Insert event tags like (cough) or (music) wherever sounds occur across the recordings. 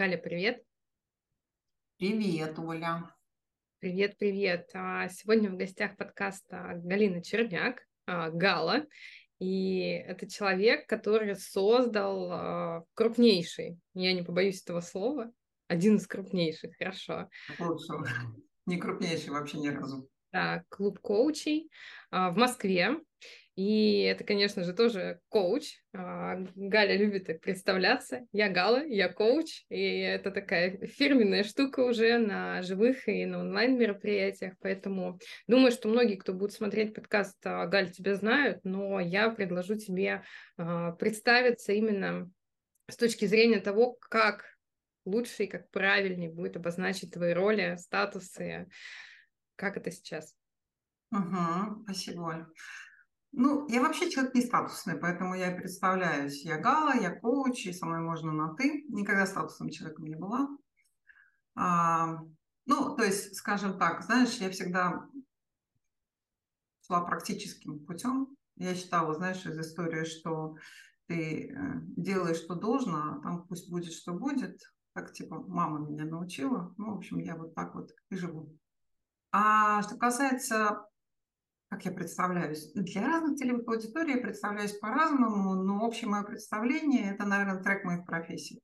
Галя, привет. Привет, Оля. Привет, привет. А, сегодня в гостях подкаста Галина Черняк, а, Гала. И это человек, который создал а, крупнейший, я не побоюсь этого слова, один из крупнейших, хорошо. Лучше. Не крупнейший вообще ни разу. Да, клуб коучей в Москве. И это, конечно же, тоже коуч. А, Галя любит так представляться. Я Гала, я коуч. И это такая фирменная штука уже на живых и на онлайн-мероприятиях. Поэтому думаю, что многие, кто будет смотреть подкаст, а, Галь, тебя знают, но я предложу тебе представиться именно с точки зрения того, как лучше и как правильнее будет обозначить твои роли, статусы. Как это сейчас? Угу, спасибо, Оль. Ну, я вообще человек не статусный, поэтому я представляюсь. Я Гала, я коуч, и со мной можно на «ты». Никогда статусным человеком не была. А, ну, то есть, скажем так, знаешь, я всегда шла практическим путем. Я считала, знаешь, из истории, что ты э, делаешь, что должно, а там пусть будет, что будет. Так, типа, мама меня научила. Ну, в общем, я вот так вот и живу. А что касается как я представляюсь. Для разных целевых аудиторий я представляюсь по-разному, но общее мое представление – это, наверное, трек моих профессий.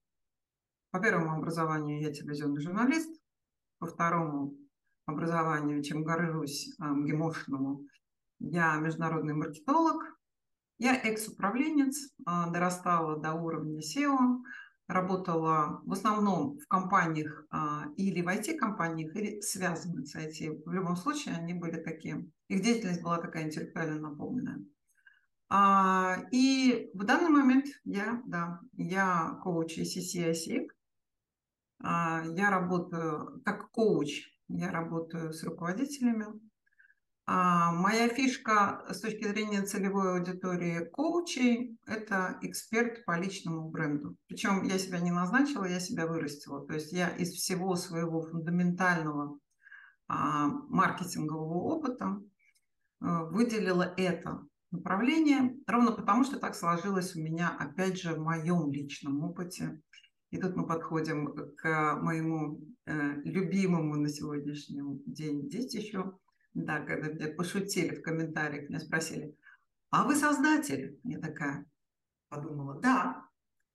По первому образованию я телевизионный журналист, по второму образованию, чем горжусь, ГИМОшному, я международный маркетолог, я экс-управленец, а, дорастала до уровня SEO, работала в основном в компаниях а, или в IT-компаниях, или связанных с IT. В любом случае они были такие, их деятельность была такая интеллектуально наполненная. А, и в данный момент я, да, я коуч ECC ICIC. А, я работаю как коуч, я работаю с руководителями, моя фишка с точки зрения целевой аудитории коучей – это эксперт по личному бренду. Причем я себя не назначила, я себя вырастила. То есть я из всего своего фундаментального а, маркетингового опыта а, выделила это направление, ровно потому что так сложилось у меня, опять же, в моем личном опыте. И тут мы подходим к моему э, любимому на сегодняшний день детищу – да, когда мне пошутили в комментариях, меня спросили, а вы создатель? Я такая подумала, да,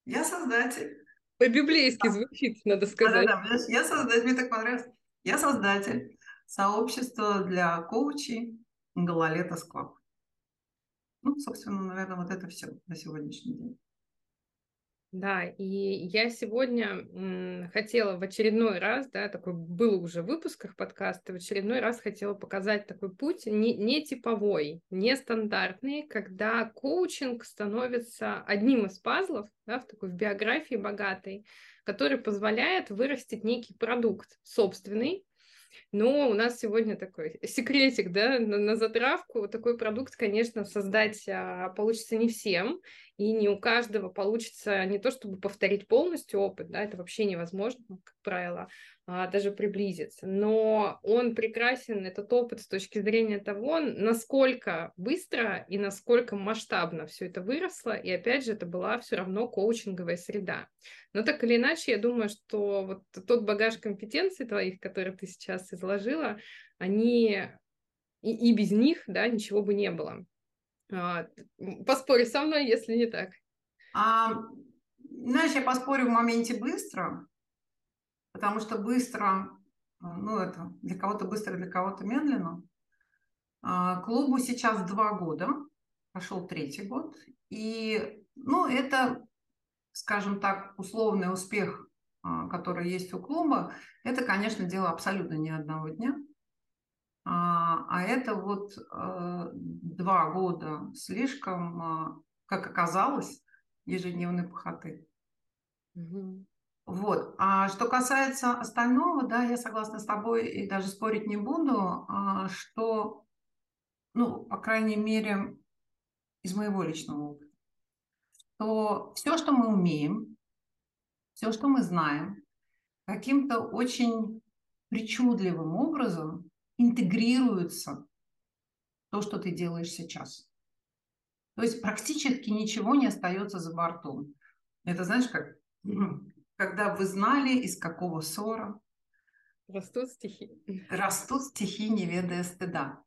я создатель. По-библейски звучит, надо сказать. Да, да, да, я создатель, мне так понравилось. Я создатель сообщества для коучей Гололета Склаб. Ну, собственно, наверное, вот это все на сегодняшний день. Да, и я сегодня хотела в очередной раз, да, такой был уже в выпусках подкаста, в очередной раз хотела показать такой путь не, не типовой, не стандартный, когда коучинг становится одним из пазлов, да, в такой в биографии богатой, который позволяет вырастить некий продукт собственный, но у нас сегодня такой секретик, да, на, на затравку. Такой продукт, конечно, создать а, получится не всем, и не у каждого получится не то, чтобы повторить полностью опыт, да, это вообще невозможно, как правило, а, даже приблизиться. Но он прекрасен, этот опыт, с точки зрения того, насколько быстро и насколько масштабно все это выросло, и опять же, это была все равно коучинговая среда. Но так или иначе, я думаю, что вот тот багаж компетенций твоих, которые ты сейчас изложила, они и, и без них, да, ничего бы не было. А, поспори со мной, если не так. А, знаешь, я поспорю в моменте быстро, потому что быстро, ну это для кого-то быстро, для кого-то медленно. А, клубу сейчас два года, пошел третий год, и ну это, скажем так, условный успех, а, который есть у клуба, это, конечно, дело абсолютно не одного дня. А, а это вот э, два года слишком, а, как оказалось, ежедневной похоты. Угу. Вот. А что касается остального, да, я согласна с тобой и даже спорить не буду, а, что, ну, по крайней мере, из моего личного опыта, что все, что мы умеем, все, что мы знаем, каким-то очень причудливым образом интегрируется то, что ты делаешь сейчас. То есть практически ничего не остается за бортом. Это знаешь, как, когда вы знали, из какого ссора растут стихи. Растут стихи, не ведая стыда.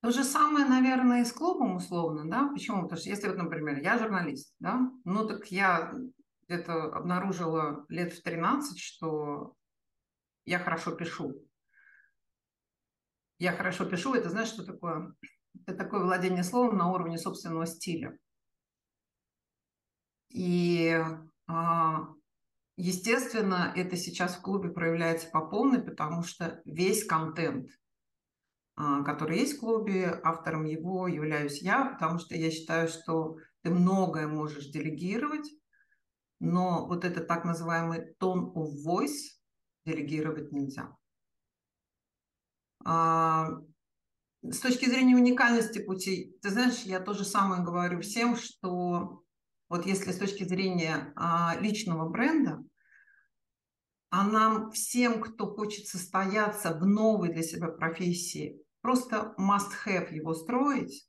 То же самое, наверное, и с клубом условно, да? Почему? Потому что если вот, например, я журналист, да, ну так я где-то обнаружила лет в 13, что я хорошо пишу. Я хорошо пишу, это знаешь, что такое? Это такое владение словом на уровне собственного стиля. И, а, естественно, это сейчас в клубе проявляется по полной, потому что весь контент, а, который есть в клубе, автором его являюсь я, потому что я считаю, что ты многое можешь делегировать, но вот этот так называемый tone of voice делегировать нельзя. А, с точки зрения уникальности пути, ты знаешь, я то же самое говорю всем, что вот если с точки зрения а, личного бренда, а нам всем, кто хочет состояться в новой для себя профессии, просто must have его строить,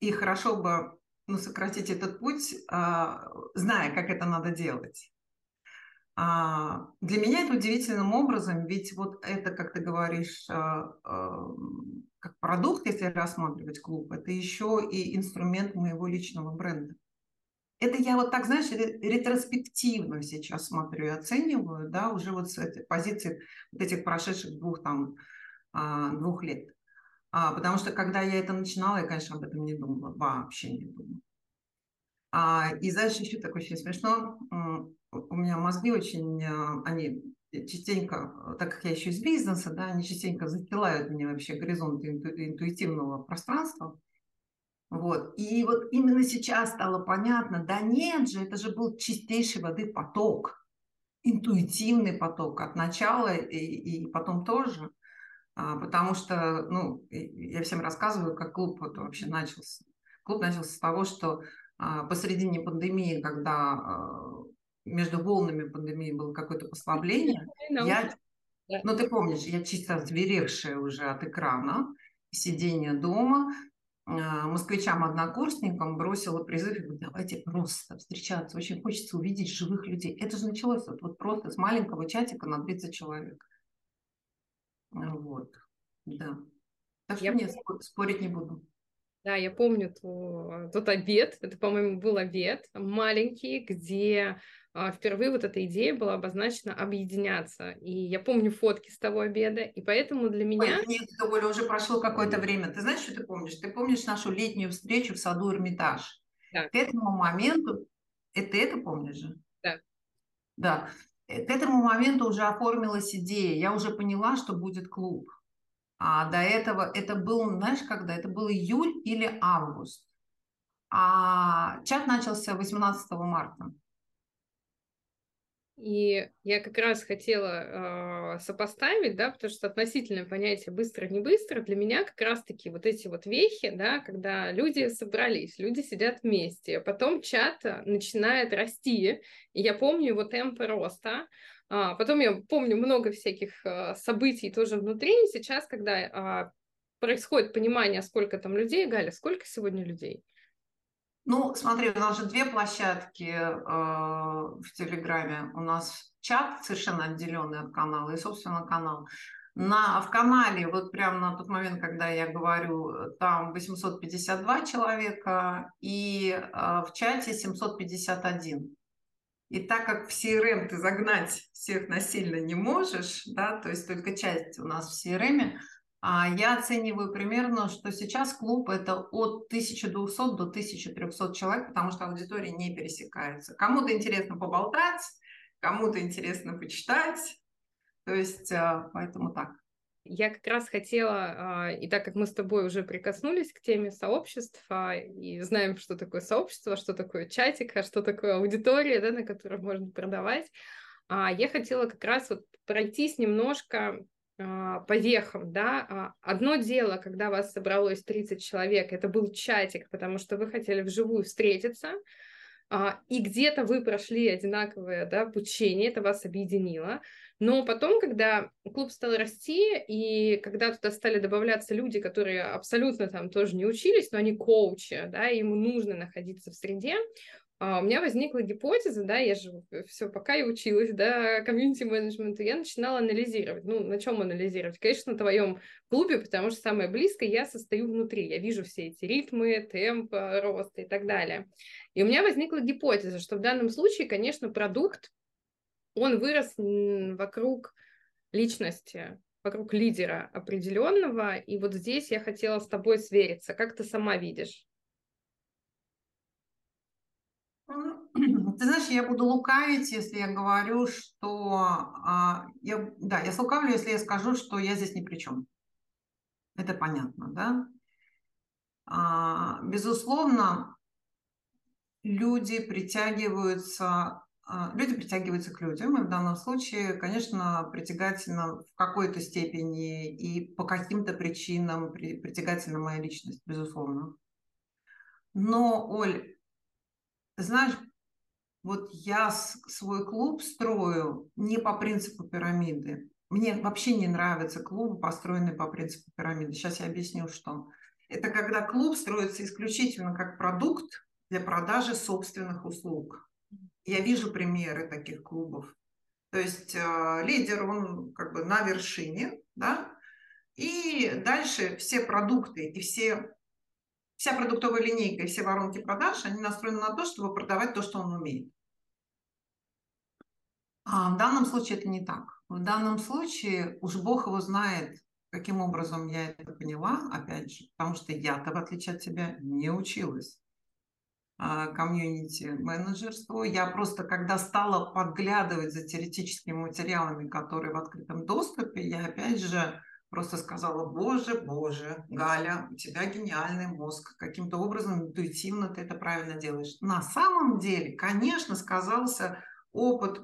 и хорошо бы ну, сократить этот путь, а, зная, как это надо делать. А, для меня это удивительным образом, ведь вот это, как ты говоришь, а, как продукт, если рассматривать клуб, это еще и инструмент моего личного бренда. Это я вот так, знаешь, ретроспективно сейчас смотрю и оцениваю, да, уже вот с этой позиции вот этих прошедших двух там двух лет. А, потому что когда я это начинала, я, конечно, об этом не думала, вообще не думала. А, и знаешь, еще так очень смешно, у меня мозги очень, а, они частенько, так как я еще из бизнеса, да, они частенько застилают мне вообще горизонт инту, интуитивного пространства. Вот. И вот именно сейчас стало понятно, да нет же, это же был чистейшей воды поток, интуитивный поток от начала и, и потом тоже. А, потому что, ну, я всем рассказываю, как клуб вот вообще начался. Клуб начался с того, что а, посредине пандемии, когда а, между волнами пандемии было какое-то послабление, я, ну ты помнишь, я чисто зверевшая уже от экрана, сидения дома, москвичам-однокурсникам бросила призыв, давайте просто встречаться, очень хочется увидеть живых людей. Это же началось вот, вот просто с маленького чатика на 30 человек. Вот, да. Так что я... нет, спорить не буду. Да, я помню ту, тот обед, это, по-моему, был обед маленький, где а, впервые вот эта идея была обозначена объединяться. И я помню фотки с того обеда, и поэтому для меня... Ой, нет, Оля, уже прошло какое-то время. Ты знаешь, что ты помнишь? Ты помнишь нашу летнюю встречу в саду Эрмитаж? Да. К этому моменту... Это это помнишь же? Да. Да. Э, к этому моменту уже оформилась идея, я уже поняла, что будет клуб. А до этого, это был, знаешь, когда? Это был июль или август. А чат начался 18 марта. И я как раз хотела э, сопоставить, да, потому что относительное понятие быстро-не быстро для меня как раз-таки вот эти вот вехи, да, когда люди собрались, люди сидят вместе, потом чат начинает расти, и я помню его темпы роста, а, потом я помню много всяких а, событий тоже внутри, и сейчас, когда а, происходит понимание, сколько там людей, Галя, сколько сегодня людей? Ну, смотри, у нас же две площадки э, в Телеграме. У нас чат совершенно отделенный от канала и, собственно, канал. На, в канале, вот прямо на тот момент, когда я говорю, там 852 человека, и э, в чате 751. И так как в CRM ты загнать всех насильно не можешь, да, то есть только часть у нас в CRM, а я оцениваю примерно, что сейчас клуб это от 1200 до 1300 человек, потому что аудитория не пересекается. Кому-то интересно поболтать, кому-то интересно почитать. То есть, а, поэтому так. Я как раз хотела, а, и так как мы с тобой уже прикоснулись к теме сообщества и знаем, что такое сообщество, что такое чатик, а что такое аудитория, да, на которой можно продавать, я хотела как раз вот пройтись немножко а, по вехам, да, а, одно дело, когда вас собралось 30 человек, это был чатик, потому что вы хотели вживую встретиться, а, и где-то вы прошли одинаковое да, обучение, это вас объединило. Но потом, когда клуб стал расти, и когда туда стали добавляться люди, которые абсолютно там тоже не учились, но они коучи, да, ему нужно находиться в среде, а, у меня возникла гипотеза, да, я же все пока и училась, да, комьюнити-менеджменту, я начинала анализировать. Ну, на чем анализировать? Конечно, на твоем клубе, потому что самое близкое я состою внутри, я вижу все эти ритмы, темп роста и так далее. И у меня возникла гипотеза, что в данном случае, конечно, продукт, он вырос вокруг личности, вокруг лидера определенного, и вот здесь я хотела с тобой свериться. Как ты сама видишь? Ты знаешь, я буду лукавить, если я говорю, что... А, я, да, я слукавлю, если я скажу, что я здесь ни при чем. Это понятно, да? А, безусловно, люди притягиваются а, люди притягиваются к людям, и в данном случае, конечно, притягательна в какой-то степени и по каким-то причинам притягательна моя личность, безусловно. Но, Оль, знаешь, вот я свой клуб строю не по принципу пирамиды. Мне вообще не нравятся клубы, построенные по принципу пирамиды. Сейчас я объясню, что. Это когда клуб строится исключительно как продукт для продажи собственных услуг. Я вижу примеры таких клубов. То есть э, лидер, он как бы на вершине, да, и дальше все продукты и все вся продуктовая линейка и все воронки продаж, они настроены на то, чтобы продавать то, что он умеет. А в данном случае это не так. В данном случае уж Бог его знает, каким образом я это поняла, опять же, потому что я-то, в отличие от тебя, не училась а, комьюнити-менеджерству. Я просто, когда стала подглядывать за теоретическими материалами, которые в открытом доступе, я опять же просто сказала, боже, боже, Галя, у тебя гениальный мозг, каким-то образом интуитивно ты это правильно делаешь. На самом деле, конечно, сказался опыт,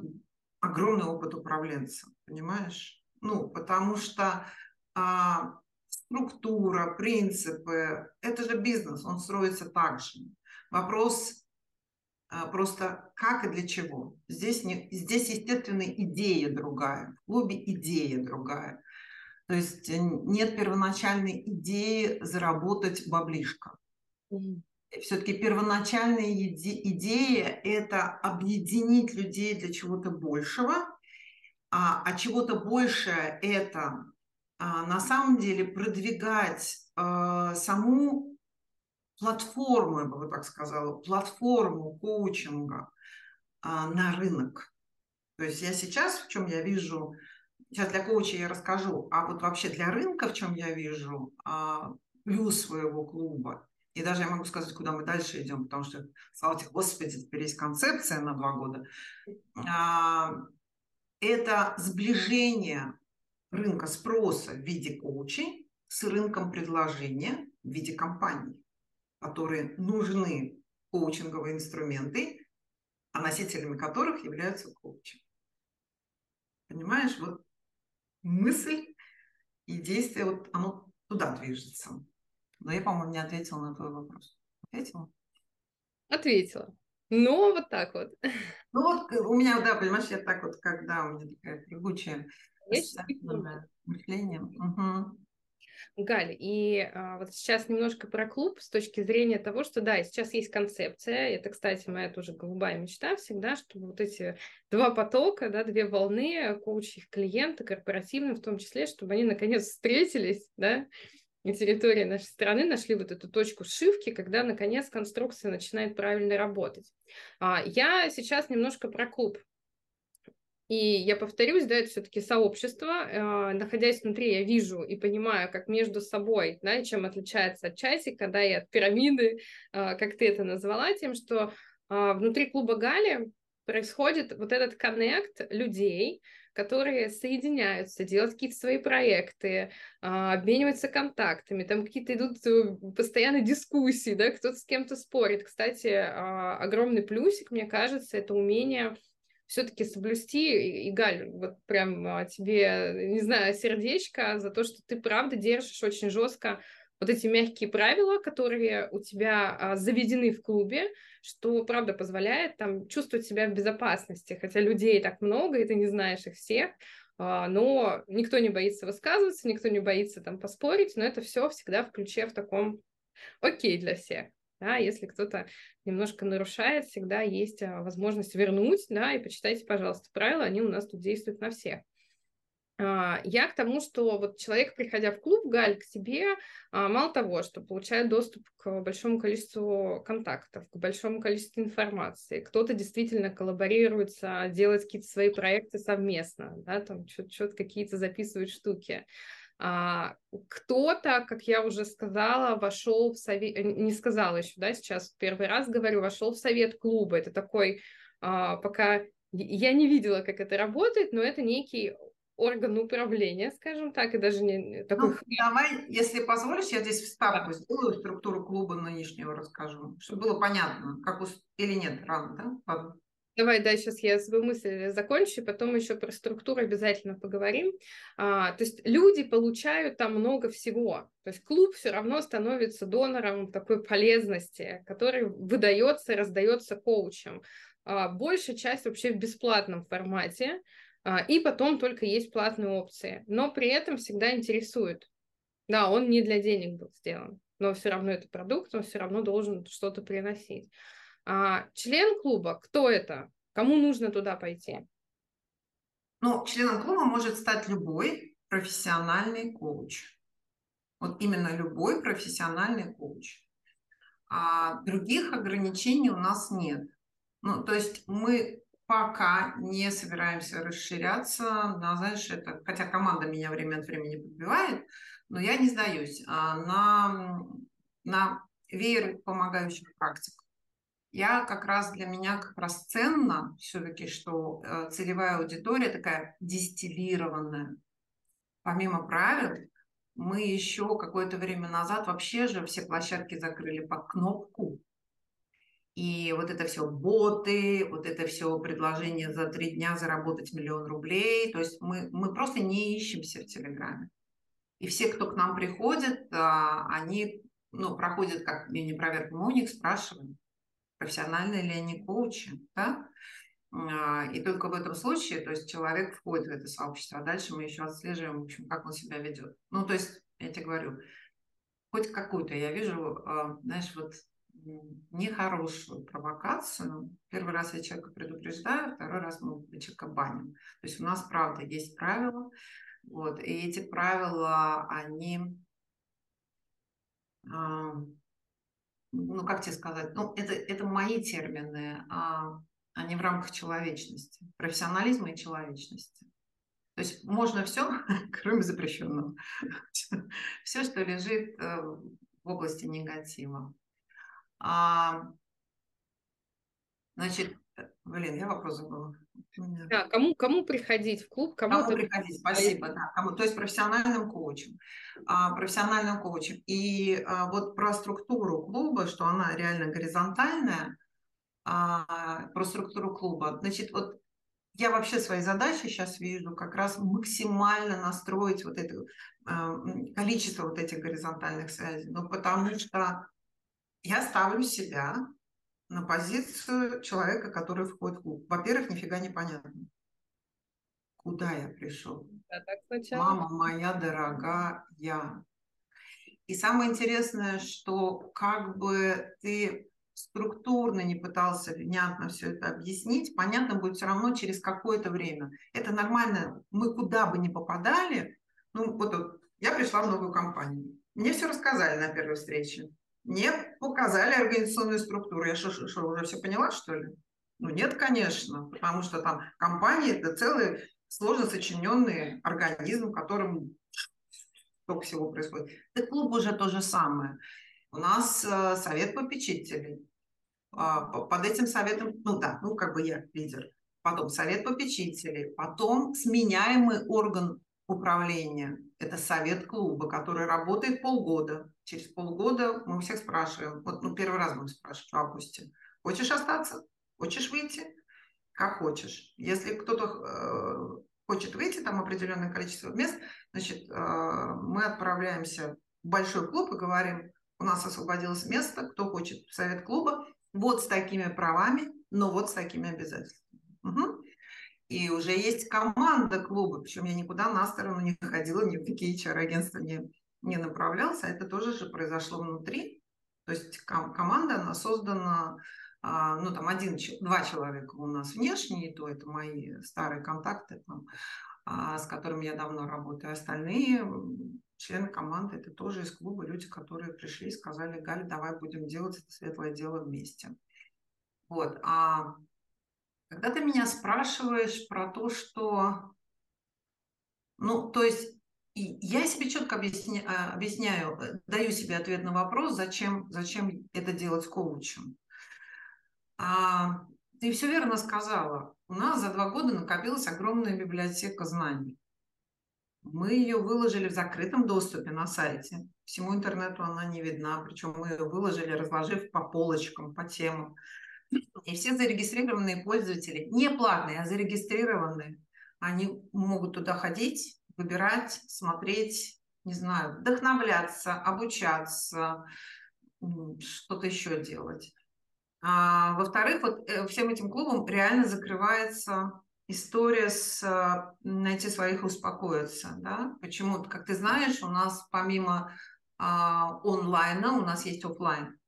огромный опыт управленца, понимаешь? Ну, потому что а, структура, принципы, это же бизнес, он строится так же. Вопрос а, просто как и для чего. Здесь, не, здесь, естественно, идея другая, в клубе идея другая. То есть э, нет первоначальной идеи заработать баблишко. Mm-hmm. Все-таки первоначальная иде- идея – это объединить людей для чего-то большего, а, а чего-то большее – это а, на самом деле продвигать а, саму платформу, я бы так сказала, платформу коучинга а, на рынок. То есть я сейчас, в чем я вижу Сейчас для коуча я расскажу, а вот вообще для рынка, в чем я вижу а, плюс своего клуба, и даже я могу сказать, куда мы дальше идем, потому что, слава тебе, Господи, теперь есть концепция на два года. А, это сближение рынка спроса в виде коучей с рынком предложения в виде компаний, которые нужны коучинговые инструменты, а носителями которых являются коучи. Понимаешь, вот мысль и действие, вот оно туда движется. Но я, по-моему, не ответила на твой вопрос. Ответила? Ответила. Ну, вот так вот. (laughs) Ну, вот у меня, да, понимаешь, я так вот, когда у меня такая прыгучая мышление. Угу. Галь, и а, вот сейчас немножко про клуб с точки зрения того, что да, сейчас есть концепция, это, кстати, моя тоже голубая мечта всегда, чтобы вот эти два потока, да, две волны, коучи их клиенты, корпоративные в том числе, чтобы они наконец встретились, да, на территории нашей страны нашли вот эту точку сшивки, когда наконец конструкция начинает правильно работать. А, я сейчас немножко про клуб и я повторюсь, да, это все-таки сообщество. Э, находясь внутри, я вижу и понимаю, как между собой, да, чем отличается от часика, да, и от пирамиды, э, как ты это назвала, тем, что внутри клуба Гали происходит вот этот коннект людей, которые соединяются, делают какие-то свои проекты, обмениваются контактами, там какие-то идут постоянно дискуссии, да, кто-то с кем-то спорит. Кстати, огромный плюсик, мне кажется, это умение все-таки соблюсти, и, Галь, вот прям а, тебе, не знаю, сердечко за то, что ты правда держишь очень жестко вот эти мягкие правила, которые у тебя а, заведены в клубе, что, правда, позволяет там чувствовать себя в безопасности, хотя людей так много, и ты не знаешь их всех, а, но никто не боится высказываться, никто не боится там поспорить, но это все всегда в ключе в таком окей для всех. Да, если кто-то немножко нарушает, всегда есть а, возможность вернуть, да, и почитайте, пожалуйста, правила, они у нас тут действуют на всех. А, я к тому, что вот человек, приходя в клуб, Галь, к тебе, а, мало того, что получает доступ к большому количеству контактов, к большому количеству информации, кто-то действительно коллаборируется, делает какие-то свои проекты совместно, да, там что-то какие-то записывает штуки. А, кто-то, как я уже сказала, вошел в совет, не сказала еще, да, сейчас первый раз говорю, вошел в совет клуба. Это такой, пока я не видела, как это работает, но это некий орган управления, скажем так, и даже не такой... Ну, давай, если позволишь, я здесь вставку да. сделаю, структуру клуба нынешнего расскажу, чтобы было понятно, как у... или нет, рано, да? Ладно. Давай, да, сейчас я свою мысль закончу, и потом еще про структуру обязательно поговорим. А, то есть люди получают там много всего. То есть клуб все равно становится донором такой полезности, который выдается, раздается коучем. А, большая часть вообще в бесплатном формате. А, и потом только есть платные опции. Но при этом всегда интересует. Да, он не для денег был сделан, но все равно это продукт, он все равно должен что-то приносить. А член клуба, кто это? Кому нужно туда пойти? Ну, членом клуба может стать любой профессиональный коуч. Вот именно любой профессиональный коуч. А других ограничений у нас нет. Ну, то есть мы пока не собираемся расширяться. Да, знаешь, это, хотя команда меня время от времени подбивает, но я не сдаюсь а, на, на веер помогающих практик. Я как раз для меня как раз ценно все-таки, что э, целевая аудитория такая дистиллированная. Помимо правил, мы еще какое-то время назад вообще же все площадки закрыли под кнопку. И вот это все боты, вот это все предложение за три дня заработать миллион рублей. То есть мы, мы просто не ищемся в Телеграме. И все, кто к нам приходит, а, они ну, проходят как мини-проверку. Мы у них спрашиваем, профессиональные ли они коучи. Да? А, и только в этом случае, то есть человек входит в это сообщество, а дальше мы еще отслеживаем, в общем, как он себя ведет. Ну, то есть, я тебе говорю, хоть какую-то я вижу, а, знаешь, вот нехорошую провокацию. Первый раз я человека предупреждаю, второй раз мы человека баним. То есть у нас, правда, есть правила, вот, и эти правила, они, а, ну, как тебе сказать, ну, это, это мои термины, а, они в рамках человечности, профессионализма и человечности. То есть можно все, (laughs) кроме запрещенного. (laughs) Все, что лежит э, в области негатива. А, значит, блин, я вопрос забыла. Да, кому, кому приходить в клуб? Кому, кому приходить, спасибо. Да, кому, то есть профессиональным коучем. А, профессиональным коучем. И а, вот про структуру клуба, что она реально горизонтальная, а, про структуру клуба. Значит, вот я вообще свои задачи сейчас вижу как раз максимально настроить вот это э, количество вот этих горизонтальных связей. Ну, потому что я ставлю себя на позицию человека, который входит в клуб. Во-первых, нифига не понятно, куда я пришел. Да, так Мама моя дорогая. И самое интересное, что как бы ты структурно не пытался внятно все это объяснить, понятно будет все равно через какое-то время. Это нормально. Мы куда бы ни попадали, ну вот, вот я пришла в новую компанию. Мне все рассказали на первой встрече. Мне показали организационную структуру. Я что, уже все поняла, что ли? Ну, нет, конечно, потому что там компания – это целый сложно сочиненный организм, в котором столько всего происходит. И клуб уже то же самое. У нас э, совет попечителей. Э, под этим советом, ну да, ну как бы я лидер. Потом совет попечителей, потом сменяемый орган управления. Это совет клуба, который работает полгода. Через полгода мы у всех спрашиваем, вот ну, первый раз будем спрашивать в августе, хочешь остаться, хочешь выйти, как хочешь. Если кто-то э, хочет выйти, там определенное количество мест, значит, э, мы отправляемся в большой клуб и говорим, у нас освободилось место, кто хочет в совет клуба, вот с такими правами, но вот с такими обязательствами. Угу. И уже есть команда клуба, причем я никуда на сторону не ходила, ни в какие HR-агентства не, не направлялся. Это тоже же произошло внутри. То есть команда, она создана, а, ну, там, один, два человека у нас внешние, то это мои старые контакты, там, а, с которыми я давно работаю. Остальные члены команды, это тоже из клуба люди, которые пришли и сказали, Галя, давай будем делать это светлое дело вместе. Вот. А когда ты меня спрашиваешь про то, что... Ну, то есть я себе четко объясня, а, объясняю, э, даю себе ответ на вопрос, зачем, зачем это делать коучем. А, ты все верно сказала. У нас за два года накопилась огромная библиотека знаний. Мы ее выложили в закрытом доступе на сайте. Всему интернету она не видна, причем мы ее выложили, разложив по полочкам, по темам. И все зарегистрированные пользователи, не платные, а зарегистрированные, они могут туда ходить, выбирать, смотреть, не знаю, вдохновляться, обучаться, что-то еще делать. А, во-вторых, вот э, всем этим клубам реально закрывается история с а, найти своих успокоиться. Да? Почему? Как ты знаешь, у нас помимо а, онлайна у нас есть офлайн.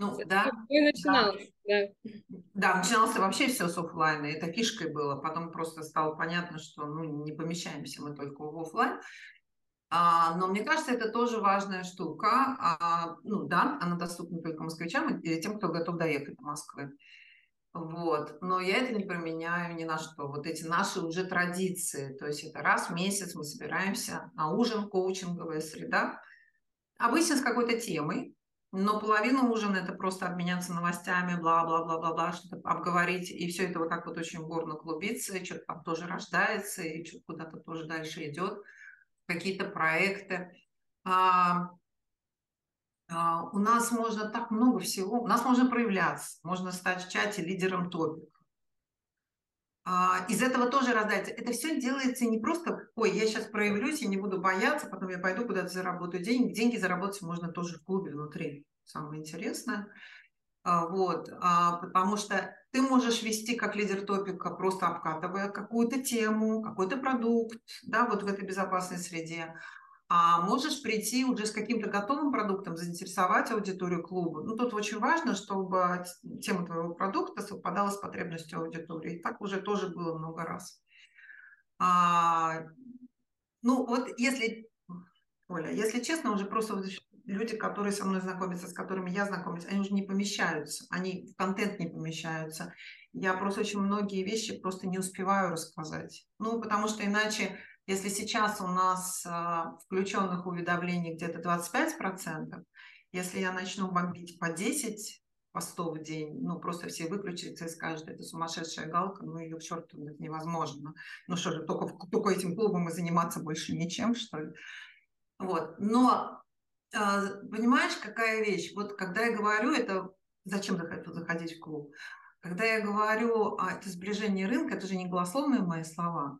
Ну, да. И начиналось, да. да. Да, начиналось вообще все с офлайна. Это фишкой было. Потом просто стало понятно, что ну, не помещаемся мы только в офлайн. А, но мне кажется, это тоже важная штука. А, ну да, она доступна только москвичам и тем, кто готов доехать до Москвы. Вот. Но я это не применяю ни на что. Вот эти наши уже традиции. То есть это раз в месяц мы собираемся на ужин, коучинговая среда. Обычно с какой-то темой. Но половина ужина это просто обменяться новостями, бла-бла-бла-бла-бла, что-то обговорить, и все это вот так вот очень бурно клубится, и что-то там тоже рождается, и что-то куда-то тоже дальше идет, какие-то проекты. А, а, у нас можно так много всего, у нас можно проявляться, можно стать в чате лидером топика. А, из этого тоже раздается. Это все делается не просто, ой, я сейчас проявлюсь, я не буду бояться, потом я пойду куда-то заработаю деньги. Деньги заработать можно тоже в клубе внутри. Самое интересное. А, вот, а, потому что ты можешь вести как лидер топика, просто обкатывая какую-то тему, какой-то продукт, да, вот в этой безопасной среде а можешь прийти уже с каким-то готовым продуктом, заинтересовать аудиторию клуба. Ну, тут очень важно, чтобы тема твоего продукта совпадала с потребностью аудитории. И так уже тоже было много раз. А, ну, вот если, Оля, если честно, уже просто люди, которые со мной знакомятся, с которыми я знакомлюсь, они уже не помещаются, они в контент не помещаются. Я просто очень многие вещи просто не успеваю рассказать. Ну, потому что иначе если сейчас у нас а, включенных уведомлений где-то 25%, если я начну бомбить по 10 постов в день, ну, просто все выключатся и скажут, это сумасшедшая галка, ну, ее к черту, это невозможно. Ну, что же, только, только этим клубом и заниматься больше ничем, что ли? Вот, но а, понимаешь, какая вещь? Вот когда я говорю, это зачем заходить в клуб? Когда я говорю, а это сближение рынка, это же не голословные мои слова.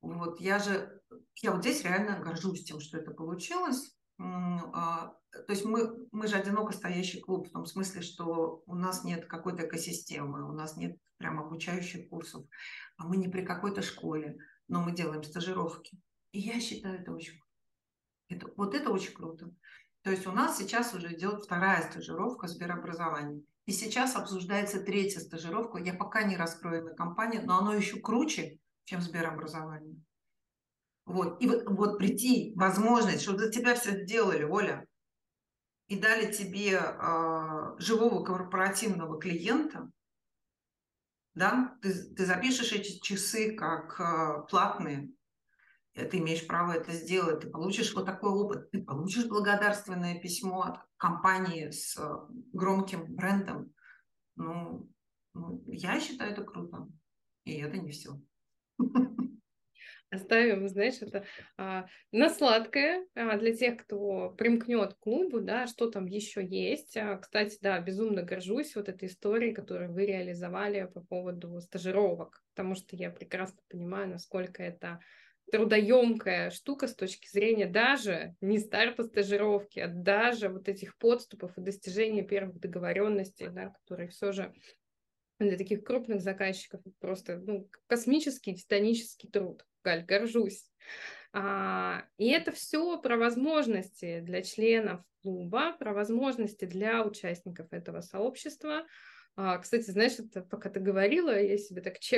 Вот я же, я вот здесь реально горжусь тем, что это получилось. А, то есть мы, мы же одиноко стоящий клуб в том смысле, что у нас нет какой-то экосистемы, у нас нет прям обучающих курсов, а мы не при какой-то школе, но мы делаем стажировки. И я считаю это очень это, вот это очень круто. То есть у нас сейчас уже идет вторая стажировка Сберобразования. И сейчас обсуждается третья стажировка. Я пока не раскрою на компанию, но оно еще круче, чем Сберобразование. Вот. И вот, вот прийти, возможность, что за тебя все сделали, Оля, и дали тебе э, живого корпоративного клиента, да, ты, ты запишешь эти часы как э, платные, ты имеешь право это сделать, ты получишь вот такой опыт, ты получишь благодарственное письмо от компании с э, громким брендом. Ну, ну, я считаю это круто. И это не все. Оставим, знаешь, это а, на сладкое а, для тех, кто примкнет к клубу, да, что там еще есть. А, кстати, да, безумно горжусь вот этой историей, которую вы реализовали по поводу стажировок, потому что я прекрасно понимаю, насколько это трудоемкая штука с точки зрения даже не старта стажировки, а даже вот этих подступов и достижения первых договоренностей, да, которые все же для таких крупных заказчиков просто ну, космический, титанический труд. Галь, горжусь. А, и это все про возможности для членов клуба, про возможности для участников этого сообщества. А, кстати, знаешь, это, пока ты говорила, я себе так чек